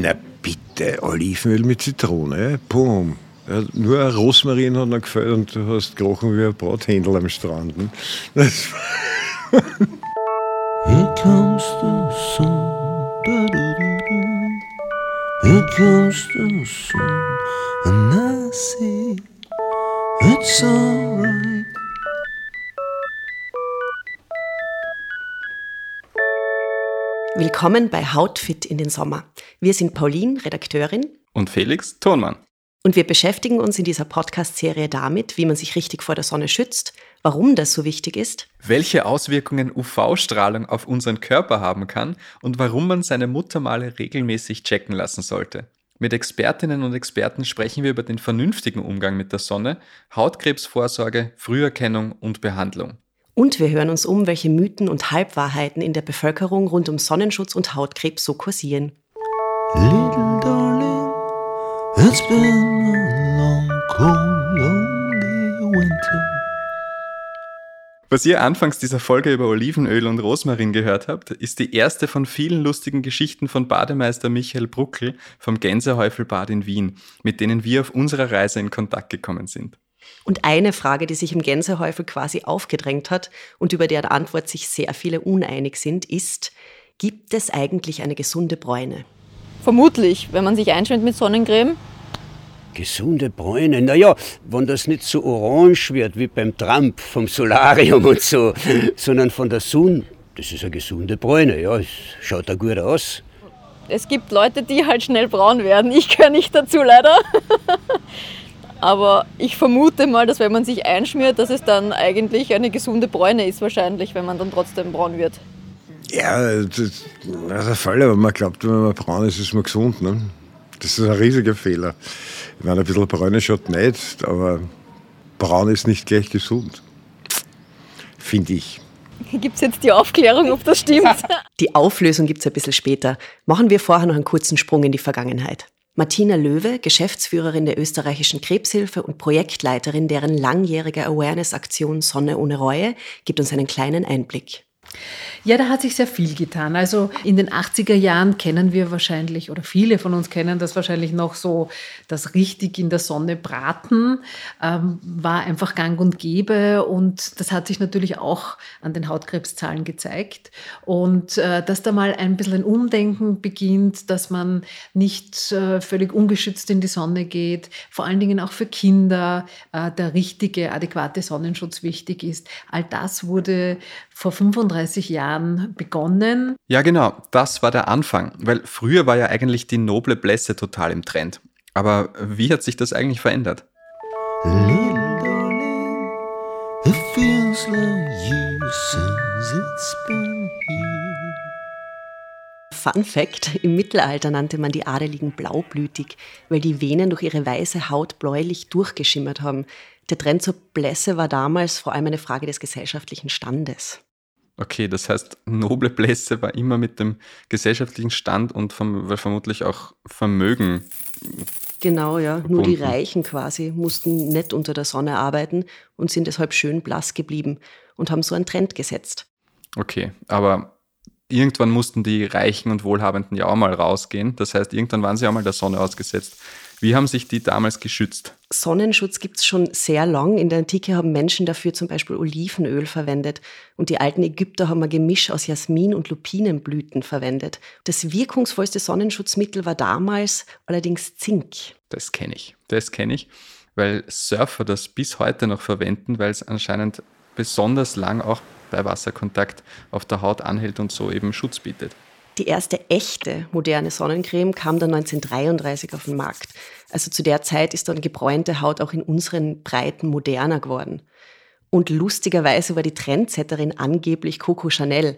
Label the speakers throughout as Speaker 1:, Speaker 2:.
Speaker 1: Na bitte, Olivenöl mit Zitrone, boom. Ja, nur Rosmarin hat noch gefällt und du hast gerochen wie ein Brathändel am Strand. Ne? Das Here comes the sun, da, da, da, da. Here comes the sun, and I say it's alright.
Speaker 2: Willkommen bei Hautfit in den Sommer. Wir sind Pauline, Redakteurin.
Speaker 3: Und Felix, Tonmann.
Speaker 2: Und wir beschäftigen uns in dieser Podcast-Serie damit, wie man sich richtig vor der Sonne schützt, warum das so wichtig ist,
Speaker 3: welche Auswirkungen UV-Strahlung auf unseren Körper haben kann und warum man seine Muttermale regelmäßig checken lassen sollte. Mit Expertinnen und Experten sprechen wir über den vernünftigen Umgang mit der Sonne, Hautkrebsvorsorge, Früherkennung und Behandlung.
Speaker 2: Und wir hören uns um, welche Mythen und Halbwahrheiten in der Bevölkerung rund um Sonnenschutz und Hautkrebs so kursieren. Little darling, it's been a long, cold, lonely
Speaker 3: winter. Was ihr anfangs dieser Folge über Olivenöl und Rosmarin gehört habt, ist die erste von vielen lustigen Geschichten von Bademeister Michael Bruckel vom Gänsehäufelbad in Wien, mit denen wir auf unserer Reise in Kontakt gekommen sind.
Speaker 2: Und eine Frage, die sich im Gänsehäufel quasi aufgedrängt hat und über deren Antwort sich sehr viele uneinig sind, ist, gibt es eigentlich eine gesunde Bräune?
Speaker 4: Vermutlich, wenn man sich einschmiert mit Sonnencreme,
Speaker 5: Gesunde Bräune. Naja, wenn das nicht so orange wird wie beim Trump vom Solarium und so, sondern von der Sonne, das ist eine gesunde Bräune. Ja, es schaut da gut aus.
Speaker 4: Es gibt Leute, die halt schnell braun werden. Ich gehöre nicht dazu, leider. Aber ich vermute mal, dass wenn man sich einschmiert, dass es dann eigentlich eine gesunde Bräune ist, wahrscheinlich, wenn man dann trotzdem braun wird.
Speaker 1: Ja, das ist der Fall, aber man glaubt, wenn man braun ist, ist man gesund. Ne? Das ist ein riesiger Fehler. Ich meine, ein bisschen braune schaut nicht, aber braun ist nicht gleich gesund. Finde ich.
Speaker 4: Gibt es jetzt die Aufklärung, ob das stimmt?
Speaker 2: Die Auflösung gibt es ein bisschen später. Machen wir vorher noch einen kurzen Sprung in die Vergangenheit. Martina Löwe, Geschäftsführerin der österreichischen Krebshilfe und Projektleiterin deren langjähriger Awareness-Aktion Sonne ohne Reue, gibt uns einen kleinen Einblick.
Speaker 6: Ja, da hat sich sehr viel getan. Also in den 80er Jahren kennen wir wahrscheinlich, oder viele von uns kennen das wahrscheinlich noch so, das richtig in der Sonne braten ähm, war einfach gang und gäbe. Und das hat sich natürlich auch an den Hautkrebszahlen gezeigt. Und äh, dass da mal ein bisschen ein Umdenken beginnt, dass man nicht äh, völlig ungeschützt in die Sonne geht, vor allen Dingen auch für Kinder äh, der richtige, adäquate Sonnenschutz wichtig ist. All das wurde vor 35 Jahren Jahren begonnen.
Speaker 3: Ja, genau, das war der Anfang, weil früher war ja eigentlich die noble Blässe total im Trend. Aber wie hat sich das eigentlich verändert?
Speaker 2: Fun Fact: Im Mittelalter nannte man die Adeligen blaublütig, weil die Venen durch ihre weiße Haut bläulich durchgeschimmert haben. Der Trend zur Blässe war damals vor allem eine Frage des gesellschaftlichen Standes.
Speaker 3: Okay, das heißt, noble Blässe war immer mit dem gesellschaftlichen Stand und vom, vermutlich auch Vermögen.
Speaker 2: Genau, ja. Verbunden. Nur die Reichen quasi mussten nicht unter der Sonne arbeiten und sind deshalb schön blass geblieben und haben so einen Trend gesetzt.
Speaker 3: Okay, aber irgendwann mussten die Reichen und Wohlhabenden ja auch mal rausgehen. Das heißt, irgendwann waren sie auch mal der Sonne ausgesetzt. Wie haben sich die damals geschützt?
Speaker 2: Sonnenschutz gibt es schon sehr lang. In der Antike haben Menschen dafür zum Beispiel Olivenöl verwendet. Und die alten Ägypter haben ein Gemisch aus Jasmin- und Lupinenblüten verwendet. Das wirkungsvollste Sonnenschutzmittel war damals allerdings Zink.
Speaker 3: Das kenne ich. Das kenne ich, weil Surfer das bis heute noch verwenden, weil es anscheinend besonders lang auch bei Wasserkontakt auf der Haut anhält und so eben Schutz bietet.
Speaker 2: Die erste echte moderne Sonnencreme kam dann 1933 auf den Markt. Also zu der Zeit ist dann gebräunte Haut auch in unseren Breiten moderner geworden. Und lustigerweise war die Trendsetterin angeblich Coco Chanel.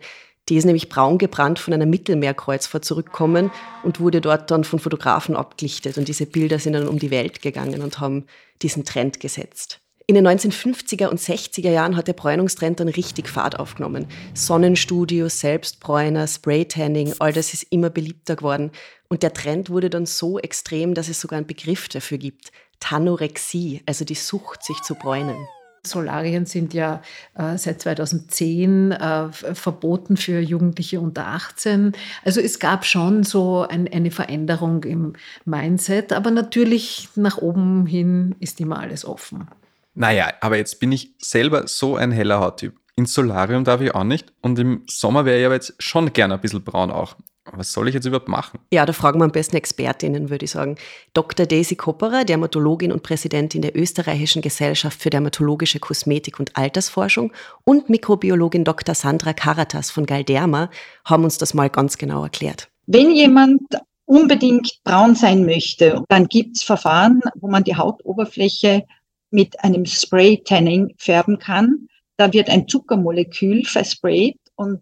Speaker 2: Die ist nämlich braun gebrannt von einer Mittelmeerkreuzfahrt zurückgekommen und wurde dort dann von Fotografen abgelichtet. Und diese Bilder sind dann um die Welt gegangen und haben diesen Trend gesetzt. In den 1950er und 60er Jahren hat der Bräunungstrend dann richtig Fahrt aufgenommen. Sonnenstudios, Selbstbräuner, Spraytanning, all das ist immer beliebter geworden. Und der Trend wurde dann so extrem, dass es sogar einen Begriff dafür gibt. Tanorexie, also die Sucht, sich zu bräunen.
Speaker 6: Solarien sind ja äh, seit 2010 äh, verboten für Jugendliche unter 18. Also es gab schon so ein, eine Veränderung im Mindset, aber natürlich nach oben hin ist immer alles offen.
Speaker 3: Naja, aber jetzt bin ich selber so ein heller Hauttyp. Ins Solarium darf ich auch nicht und im Sommer wäre ich aber jetzt schon gerne ein bisschen braun auch was soll ich jetzt überhaupt machen?
Speaker 2: Ja, da fragen wir am besten Expertinnen, würde ich sagen. Dr. Daisy Kopperer, Dermatologin und Präsidentin der Österreichischen Gesellschaft für Dermatologische Kosmetik und Altersforschung und Mikrobiologin Dr. Sandra Karatas von Galderma haben uns das mal ganz genau erklärt.
Speaker 7: Wenn jemand unbedingt braun sein möchte, dann gibt es Verfahren, wo man die Hautoberfläche mit einem Spray-Tanning färben kann. Da wird ein Zuckermolekül versprayt und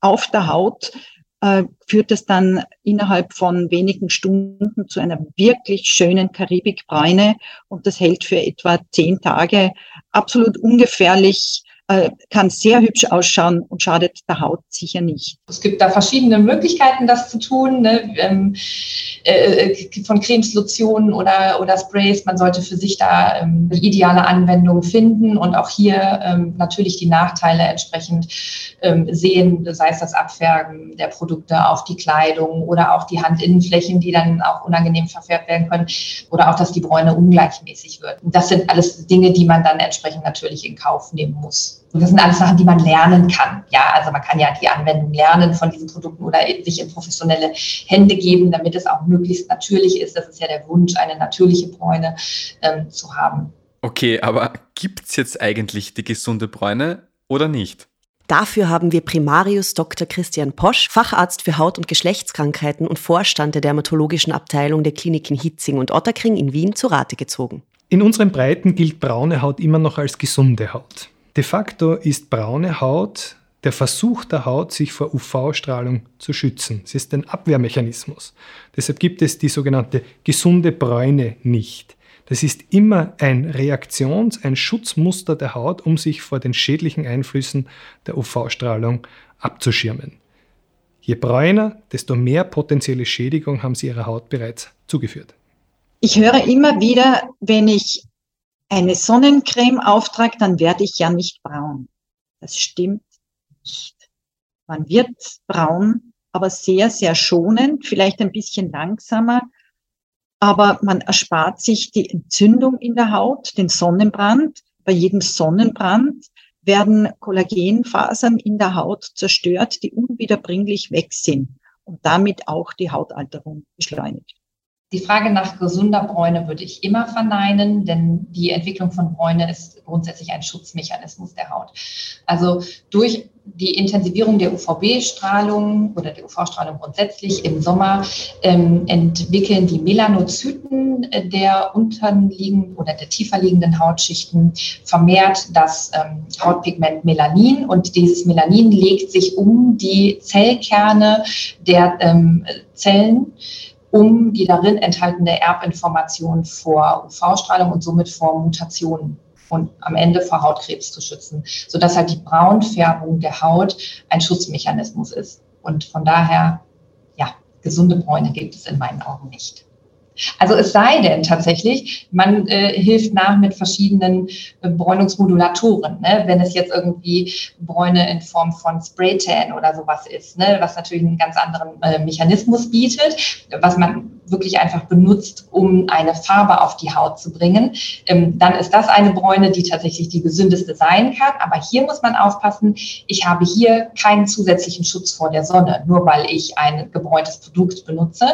Speaker 7: auf der Haut äh, führt es dann innerhalb von wenigen Stunden zu einer wirklich schönen Karibikbräune und das hält für etwa zehn Tage absolut ungefährlich äh, kann sehr hübsch ausschauen und schadet der Haut sicher nicht.
Speaker 8: Es gibt da verschiedene Möglichkeiten, das zu tun, ne? ähm, äh, von Cremes, Lotionen oder, oder Sprays. Man sollte für sich da ähm, die ideale Anwendung finden und auch hier ähm, natürlich die Nachteile entsprechend ähm, sehen, sei es das Abfärben der Produkte auf die Kleidung oder auch die Handinnenflächen, die dann auch unangenehm verfärbt werden können oder auch, dass die Bräune ungleichmäßig wird. Das sind alles Dinge, die man dann entsprechend natürlich in Kauf nehmen muss. Und das sind alles Sachen, die man lernen kann. Ja, also man kann ja die Anwendung lernen von diesen Produkten oder sich in professionelle Hände geben, damit es auch möglichst natürlich ist. Das ist ja der Wunsch, eine natürliche Bräune ähm, zu haben.
Speaker 3: Okay, aber gibt es jetzt eigentlich die gesunde Bräune oder nicht?
Speaker 2: Dafür haben wir Primarius Dr. Christian Posch, Facharzt für Haut- und Geschlechtskrankheiten und Vorstand der dermatologischen Abteilung der Kliniken Hitzing und Otterkring in Wien zu Rate gezogen.
Speaker 9: In unseren Breiten gilt braune Haut immer noch als gesunde Haut. De facto ist braune Haut der Versuch der Haut, sich vor UV-Strahlung zu schützen. Es ist ein Abwehrmechanismus. Deshalb gibt es die sogenannte gesunde Bräune nicht. Das ist immer ein Reaktions-, ein Schutzmuster der Haut, um sich vor den schädlichen Einflüssen der UV-Strahlung abzuschirmen. Je bräuner, desto mehr potenzielle Schädigung haben sie ihrer Haut bereits zugeführt.
Speaker 7: Ich höre immer wieder, wenn ich eine Sonnencreme auftrage, dann werde ich ja nicht braun. Das stimmt nicht. Man wird braun, aber sehr, sehr schonend, vielleicht ein bisschen langsamer, aber man erspart sich die Entzündung in der Haut, den Sonnenbrand. Bei jedem Sonnenbrand werden Kollagenfasern in der Haut zerstört, die unwiederbringlich weg sind und damit auch die Hautalterung beschleunigt.
Speaker 8: Die Frage nach gesunder Bräune würde ich immer verneinen, denn die Entwicklung von Bräune ist grundsätzlich ein Schutzmechanismus der Haut. Also durch die Intensivierung der UVB-Strahlung oder der UV-Strahlung grundsätzlich im Sommer ähm, entwickeln die Melanozyten der unterliegenden oder der tiefer liegenden Hautschichten vermehrt das ähm, Hautpigment Melanin und dieses Melanin legt sich um die Zellkerne der ähm, Zellen um die darin enthaltene Erbinformation vor UV-Strahlung und somit vor Mutationen und am Ende vor Hautkrebs zu schützen, sodass halt die Braunfärbung der Haut ein Schutzmechanismus ist. Und von daher, ja, gesunde Bräune gibt es in meinen Augen nicht. Also es sei denn tatsächlich, man äh, hilft nach mit verschiedenen äh, Bräunungsmodulatoren, ne? wenn es jetzt irgendwie Bräune in Form von Spraytan oder sowas ist, ne? was natürlich einen ganz anderen äh, Mechanismus bietet, was man wirklich einfach benutzt, um eine Farbe auf die Haut zu bringen, ähm, dann ist das eine Bräune, die tatsächlich die gesündeste sein kann. Aber hier muss man aufpassen, ich habe hier keinen zusätzlichen Schutz vor der Sonne, nur weil ich ein gebräuntes Produkt benutze.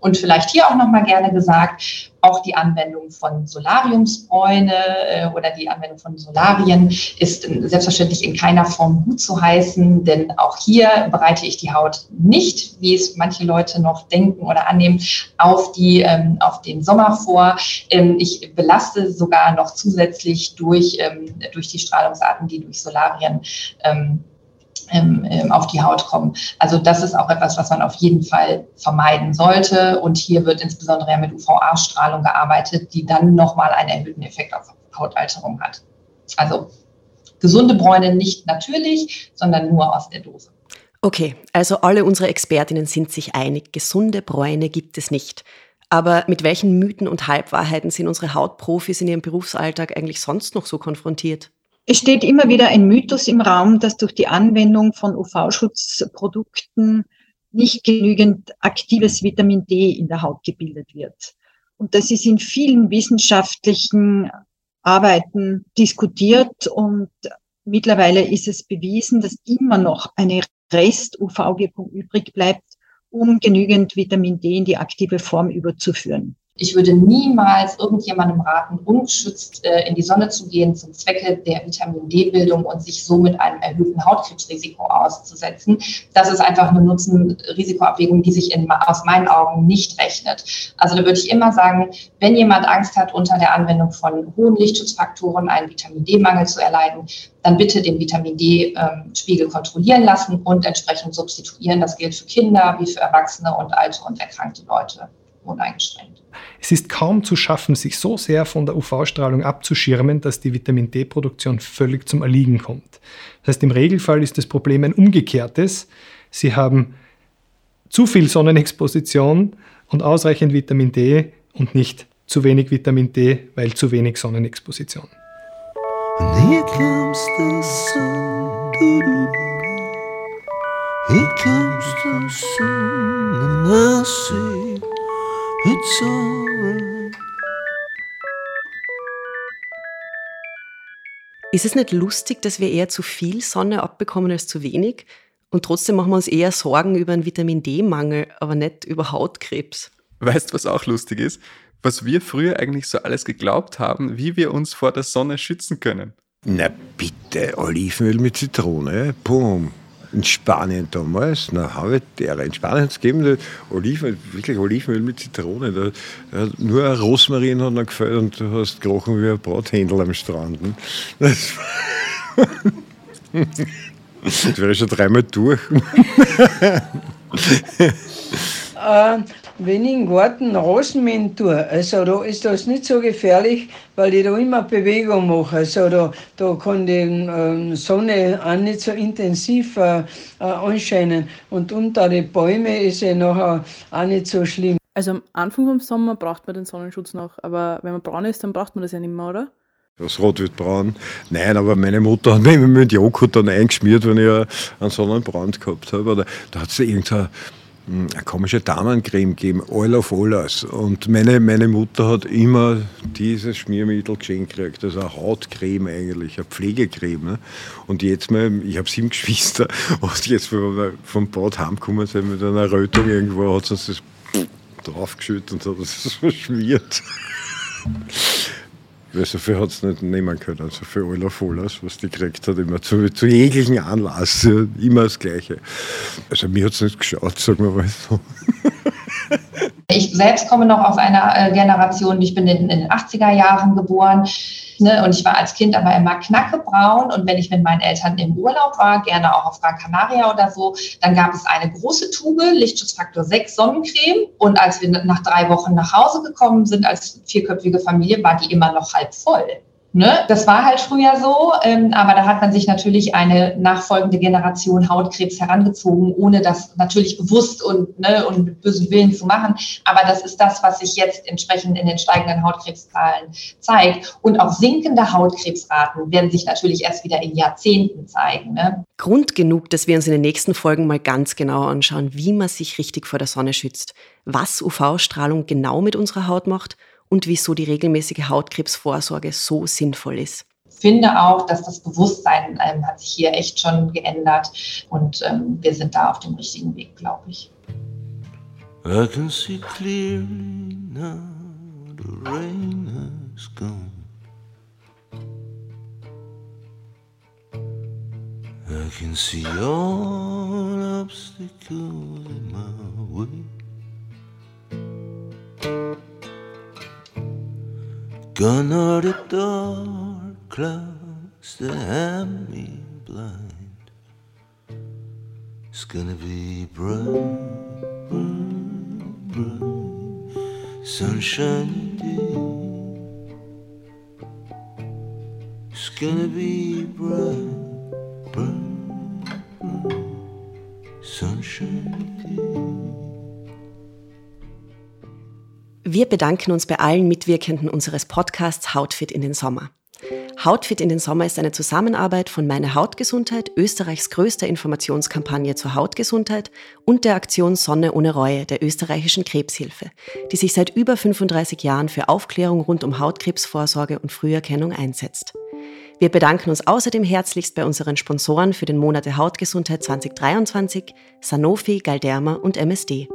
Speaker 8: Und vielleicht hier auch nochmal gerne gesagt, auch die Anwendung von Solariumsbräune äh, oder die Anwendung von Solarien ist selbstverständlich in keiner Form gut zu heißen, denn auch hier bereite ich die Haut nicht, wie es manche Leute noch denken oder annehmen, auf, die, ähm, auf den Sommer vor. Ähm, ich belaste sogar noch zusätzlich durch, ähm, durch die Strahlungsarten, die durch Solarien ähm, auf die Haut kommen. Also das ist auch etwas, was man auf jeden Fall vermeiden sollte. Und hier wird insbesondere mit UVA-Strahlung gearbeitet, die dann nochmal einen erhöhten Effekt auf Hautalterung hat. Also gesunde Bräune nicht natürlich, sondern nur aus der Dose.
Speaker 2: Okay, also alle unsere Expertinnen sind sich einig, gesunde Bräune gibt es nicht. Aber mit welchen Mythen und Halbwahrheiten sind unsere Hautprofis in ihrem Berufsalltag eigentlich sonst noch so konfrontiert?
Speaker 7: Es steht immer wieder ein Mythos im Raum, dass durch die Anwendung von UV-Schutzprodukten nicht genügend aktives Vitamin D in der Haut gebildet wird. Und das ist in vielen wissenschaftlichen Arbeiten diskutiert und mittlerweile ist es bewiesen, dass immer noch eine Rest-UV-Wirkung übrig bleibt, um genügend Vitamin D in die aktive Form überzuführen.
Speaker 8: Ich würde niemals irgendjemandem raten, ungeschützt äh, in die Sonne zu gehen zum Zwecke der Vitamin D-Bildung und sich somit einem erhöhten Hautkrebsrisiko auszusetzen. Das ist einfach eine Nutzen-Risikoabwägung, die sich in, aus meinen Augen nicht rechnet. Also da würde ich immer sagen, wenn jemand Angst hat, unter der Anwendung von hohen Lichtschutzfaktoren einen Vitamin D-Mangel zu erleiden, dann bitte den Vitamin D-Spiegel ähm, kontrollieren lassen und entsprechend substituieren. Das gilt für Kinder wie für Erwachsene und alte und erkrankte Leute uneingeschränkt.
Speaker 9: Es ist kaum zu schaffen, sich so sehr von der UV-Strahlung abzuschirmen, dass die Vitamin D-Produktion völlig zum Erliegen kommt. Das heißt, im Regelfall ist das Problem ein umgekehrtes. Sie haben zu viel Sonnenexposition und ausreichend Vitamin D und nicht zu wenig Vitamin D, weil zu wenig Sonnenexposition. And here comes the sun. Here comes the sun and I see it's alright.
Speaker 2: Ist es nicht lustig, dass wir eher zu viel Sonne abbekommen als zu wenig? Und trotzdem machen wir uns eher Sorgen über einen Vitamin D-Mangel, aber nicht über Hautkrebs.
Speaker 3: Weißt du, was auch lustig ist? Was wir früher eigentlich so alles geglaubt haben, wie wir uns vor der Sonne schützen können.
Speaker 1: Na bitte, Olivenöl mit Zitrone, boom in Spanien damals, na, habe ich der in Spanien es gegeben, Oliven, wirklich Olivenöl mit Zitrone. Da, da, nur Rosmarin hat noch gefällt und du hast gerochen wie ein Brathändel am Strand. Ne? Das, wäre schon dreimal durch.
Speaker 10: äh, wenn ich im Garten Rasen mähen tue, also da ist das nicht so gefährlich, weil ich da immer Bewegung mache. Also da, da kann die ähm, Sonne auch nicht so intensiv äh, äh, anscheinen. Und unter den Bäumen ist sie nachher auch nicht so schlimm.
Speaker 11: Also am Anfang vom Sommer braucht man den Sonnenschutz noch, aber wenn man braun ist, dann braucht man das ja nicht mehr, oder?
Speaker 1: Das Rot wird braun. Nein, aber meine Mutter hat mir immer mit Joghurt dann eingeschmiert, wenn ich einen Sonnenbrand gehabt habe. Oder da hat sie irgendein eine komische Damencreme gegeben, Oil of Olas. Und meine, meine Mutter hat immer dieses Schmiermittel geschenkt gekriegt, also eine Hautcreme eigentlich, eine Pflegecreme. Ne? Und jetzt mal, ich habe sieben Geschwister, und jetzt, vom Bad heimgekommen sind mit einer Rötung irgendwo, hat sie uns das draufgeschüttet und hat das verschmiert. Weil so viel hat es nicht nehmen können, so viel aller Vollers, was die gekriegt hat, immer zu, zu jeglichen Anlass, immer das Gleiche. Also mir hat es nicht geschaut, sagen wir mal so.
Speaker 8: Ich selbst komme noch aus einer äh, Generation, ich bin in, in den 80er Jahren geboren ne, und ich war als Kind aber immer knackebraun und wenn ich mit meinen Eltern im Urlaub war, gerne auch auf Gran Canaria oder so, dann gab es eine große Tube Lichtschutzfaktor 6 Sonnencreme und als wir nach drei Wochen nach Hause gekommen sind als vierköpfige Familie, war die immer noch halb voll. Ne? Das war halt früher so, ähm, aber da hat man sich natürlich eine nachfolgende Generation Hautkrebs herangezogen, ohne das natürlich bewusst und, ne, und mit bösem Willen zu machen. Aber das ist das, was sich jetzt entsprechend in den steigenden Hautkrebszahlen zeigt. Und auch sinkende Hautkrebsraten werden sich natürlich erst wieder in Jahrzehnten zeigen. Ne?
Speaker 2: Grund genug, dass wir uns in den nächsten Folgen mal ganz genau anschauen, wie man sich richtig vor der Sonne schützt, was UV-Strahlung genau mit unserer Haut macht – und wieso die regelmäßige Hautkrebsvorsorge so sinnvoll ist.
Speaker 8: Ich finde auch, dass das Bewusstsein ähm, hat sich hier echt schon geändert und ähm, wir sind da auf dem richtigen Weg, glaube ich. I can see clearly now the rain has gone. I can see all obstacles in my way. Gone are the dark clouds that have me blind. It's gonna be bright, bright, bright, sunshine day. It's gonna be bright, bright, bright, sunshine day. Wir bedanken uns bei allen Mitwirkenden unseres Podcasts Hautfit in den Sommer.
Speaker 2: Hautfit in den Sommer ist eine Zusammenarbeit von Meine Hautgesundheit, Österreichs größter Informationskampagne zur Hautgesundheit und der Aktion Sonne ohne Reue der österreichischen Krebshilfe, die sich seit über 35 Jahren für Aufklärung rund um Hautkrebsvorsorge und Früherkennung einsetzt. Wir bedanken uns außerdem herzlichst bei unseren Sponsoren für den Monat der Hautgesundheit 2023, Sanofi, Galderma und MSD.